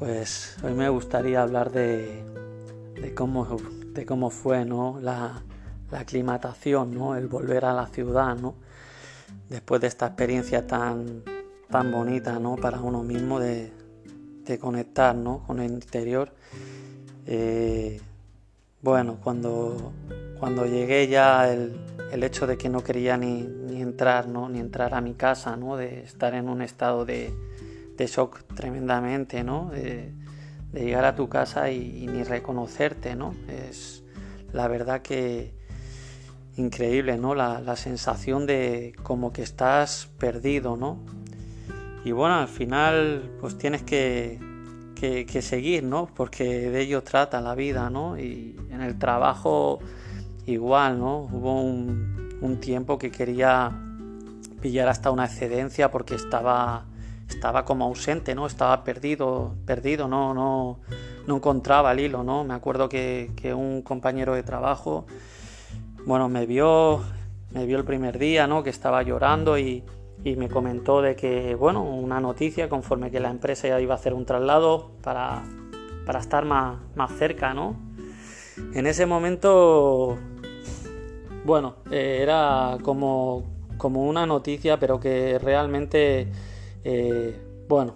Pues hoy me gustaría hablar de, cómo, de cómo fue ¿no? la, aclimatación, ¿no? el volver a la ciudad, ¿no? después de esta experiencia tan, tan bonita ¿no? para uno mismo de, conectar ¿no? con el interior. Eh, bueno, cuando, cuando llegué ya el, el, hecho de que no quería ni, ni entrar, ¿no? ni entrar a mi casa, ¿no? de estar en un estado de, de shock tremendamente, ¿no? De, llegar a tu casa y, ni reconocerte, ¿no? Es la verdad que increíble, ¿no? La, sensación de como que estás perdido, ¿no? Y bueno, al final pues tienes que, que, seguir, ¿no? Porque de ello trata la vida, ¿no? Y en el trabajo igual, ¿no? Hubo un, un tiempo que quería pillar hasta una excedencia porque estaba estaba como ausente, ¿no? Estaba perdido, perdido, no, no, no encontraba el hilo, ¿no? Me acuerdo que, un compañero de trabajo, bueno, me vio, me vio el primer día, ¿no? Que estaba llorando y, me comentó de que, bueno, una noticia conforme que la empresa ya iba a hacer un traslado para, para estar más, más cerca, ¿no? En ese momento, bueno, eh, era como, como una noticia, pero que realmente eh, bueno,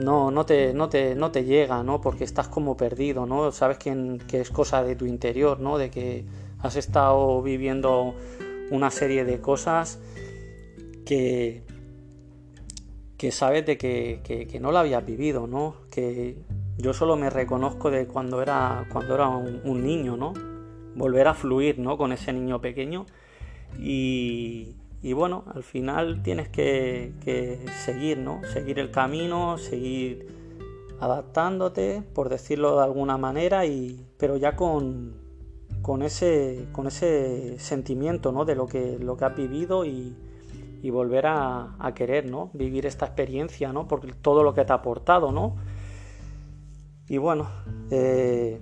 no, no, te, no, te, no te llega, ¿no? Porque estás como perdido, ¿no? Sabes que, es cosa de tu interior, ¿no? De que has estado viviendo una serie de cosas que, que sabes de que, no la habías vivido, ¿no? Que yo solo me reconozco de cuando era, cuando era un, un niño, ¿no? Volver a fluir, ¿no? Con ese niño pequeño y, y bueno, al final tienes que, seguir, ¿no? Seguir el camino, seguir adaptándote, por decirlo de alguna manera, y, pero ya con, con, ese, con ese sentimiento ¿no? de lo que, lo que has vivido y, volver a, querer ¿no? vivir esta experiencia, ¿no? porque todo lo que te ha aportado. ¿no? Y bueno, eh,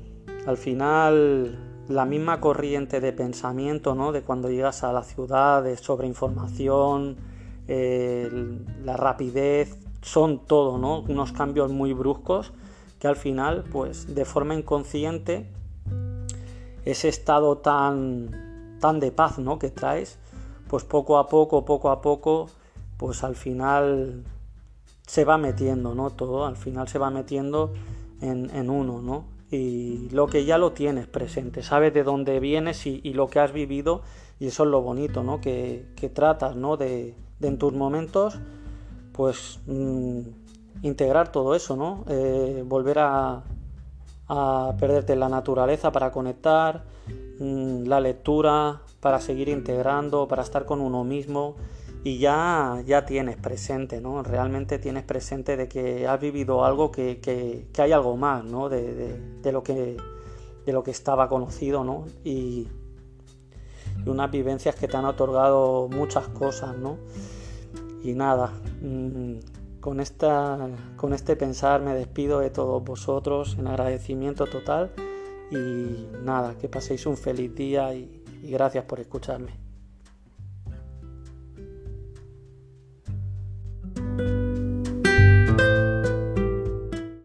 al final la misma corriente de pensamiento, ¿no? De cuando llegas a la ciudad, de sobreinformación, eh, la rapidez, son todo, ¿no? Unos cambios muy bruscos que al final, pues, de forma inconsciente, ese estado tan, tan de paz, ¿no? Que traes, pues poco a poco, poco a poco, pues al final se va metiendo, ¿no? Todo, al final se va metiendo en, en uno, ¿no? Y lo que ya lo tienes presente, sabes de dónde vienes y, lo que has vivido y eso es lo bonito, ¿no? Que, tratas, ¿no? De, en tus momentos, pues mm, integrar todo eso, ¿no? Eh, volver a, a, perderte la naturaleza para conectar, mm, la lectura para seguir integrando, para estar con uno mismo y ya, ya tienes presente, ¿no? Realmente tienes presente de que has vivido algo que, que, hay algo más, ¿no? De, de, lo que, de lo que estaba conocido, ¿no? Y, unas vivencias que te han otorgado muchas cosas, ¿no? Y nada, mm, con, esta, con este pensar me despido de todos vosotros en agradecimiento total y nada, que paséis un feliz día y gracias por escucharme.